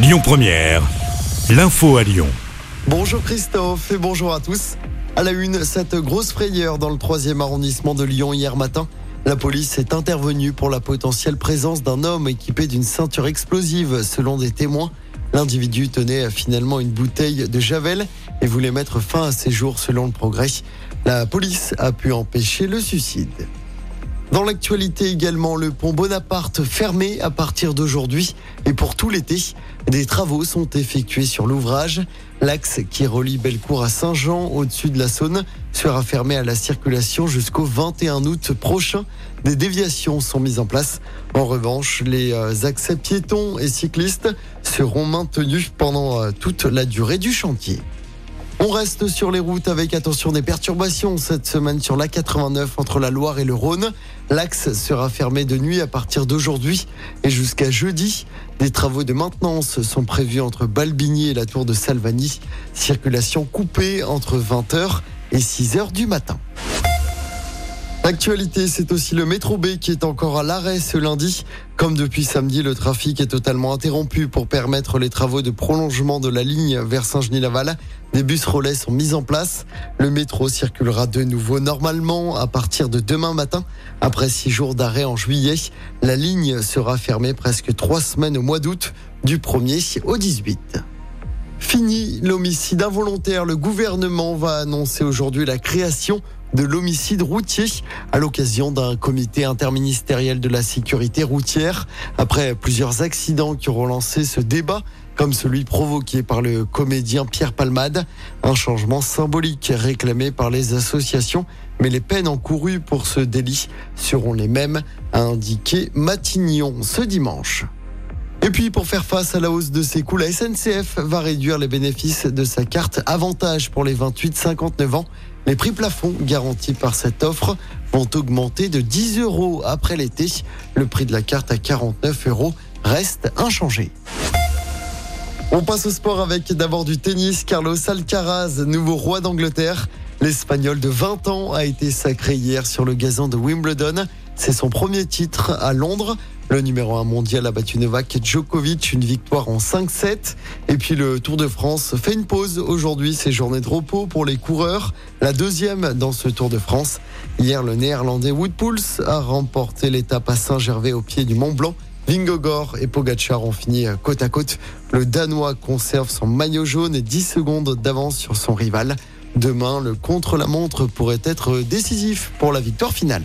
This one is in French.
Lyon Première, l'info à Lyon. Bonjour Christophe et bonjour à tous. À la une, cette grosse frayeur dans le 3e arrondissement de Lyon hier matin. La police est intervenue pour la potentielle présence d'un homme équipé d'une ceinture explosive selon des témoins. L'individu tenait finalement une bouteille de Javel et voulait mettre fin à ses jours selon le progrès. La police a pu empêcher le suicide. Dans l'actualité également, le pont Bonaparte fermé à partir d'aujourd'hui et pour tout l'été. Des travaux sont effectués sur l'ouvrage. L'axe qui relie Bellecour à Saint-Jean au-dessus de la Saône sera fermé à la circulation jusqu'au 21 août prochain. Des déviations sont mises en place. En revanche, les euh, accès piétons et cyclistes seront maintenus pendant euh, toute la durée du chantier. On reste sur les routes avec attention des perturbations cette semaine sur la 89 entre la Loire et le Rhône. L'axe sera fermé de nuit à partir d'aujourd'hui et jusqu'à jeudi. Des travaux de maintenance sont prévus entre Balbigny et la tour de Salvani. Circulation coupée entre 20h et 6h du matin. L'actualité, c'est aussi le métro B qui est encore à l'arrêt ce lundi. Comme depuis samedi, le trafic est totalement interrompu pour permettre les travaux de prolongement de la ligne vers Saint-Genis-Laval. Des bus relais sont mis en place. Le métro circulera de nouveau normalement à partir de demain matin. Après six jours d'arrêt en juillet, la ligne sera fermée presque trois semaines au mois d'août, du 1er au 18. Fini l'homicide involontaire. Le gouvernement va annoncer aujourd'hui la création de l'homicide routier à l'occasion d'un comité interministériel de la sécurité routière. Après plusieurs accidents qui ont lancé ce débat, comme celui provoqué par le comédien Pierre Palmade, un changement symbolique réclamé par les associations, mais les peines encourues pour ce délit seront les mêmes, a indiqué Matignon ce dimanche. Et puis pour faire face à la hausse de ses coûts, la SNCF va réduire les bénéfices de sa carte avantage pour les 28-59 ans. Les prix plafonds garantis par cette offre vont augmenter de 10 euros après l'été. Le prix de la carte à 49 euros reste inchangé. On passe au sport avec d'abord du tennis. Carlos Alcaraz, nouveau roi d'Angleterre. L'Espagnol de 20 ans a été sacré hier sur le gazon de Wimbledon. C'est son premier titre à Londres. Le numéro 1 mondial a battu Novak Djokovic, une victoire en 5-7. Et puis le Tour de France fait une pause aujourd'hui, c'est journée de repos pour les coureurs. La deuxième dans ce Tour de France. Hier, le néerlandais Wood a remporté l'étape à Saint-Gervais au pied du Mont Blanc. Vingegaard et Pogacar ont fini côte à côte. Le Danois conserve son maillot jaune et 10 secondes d'avance sur son rival. Demain, le contre-la-montre pourrait être décisif pour la victoire finale.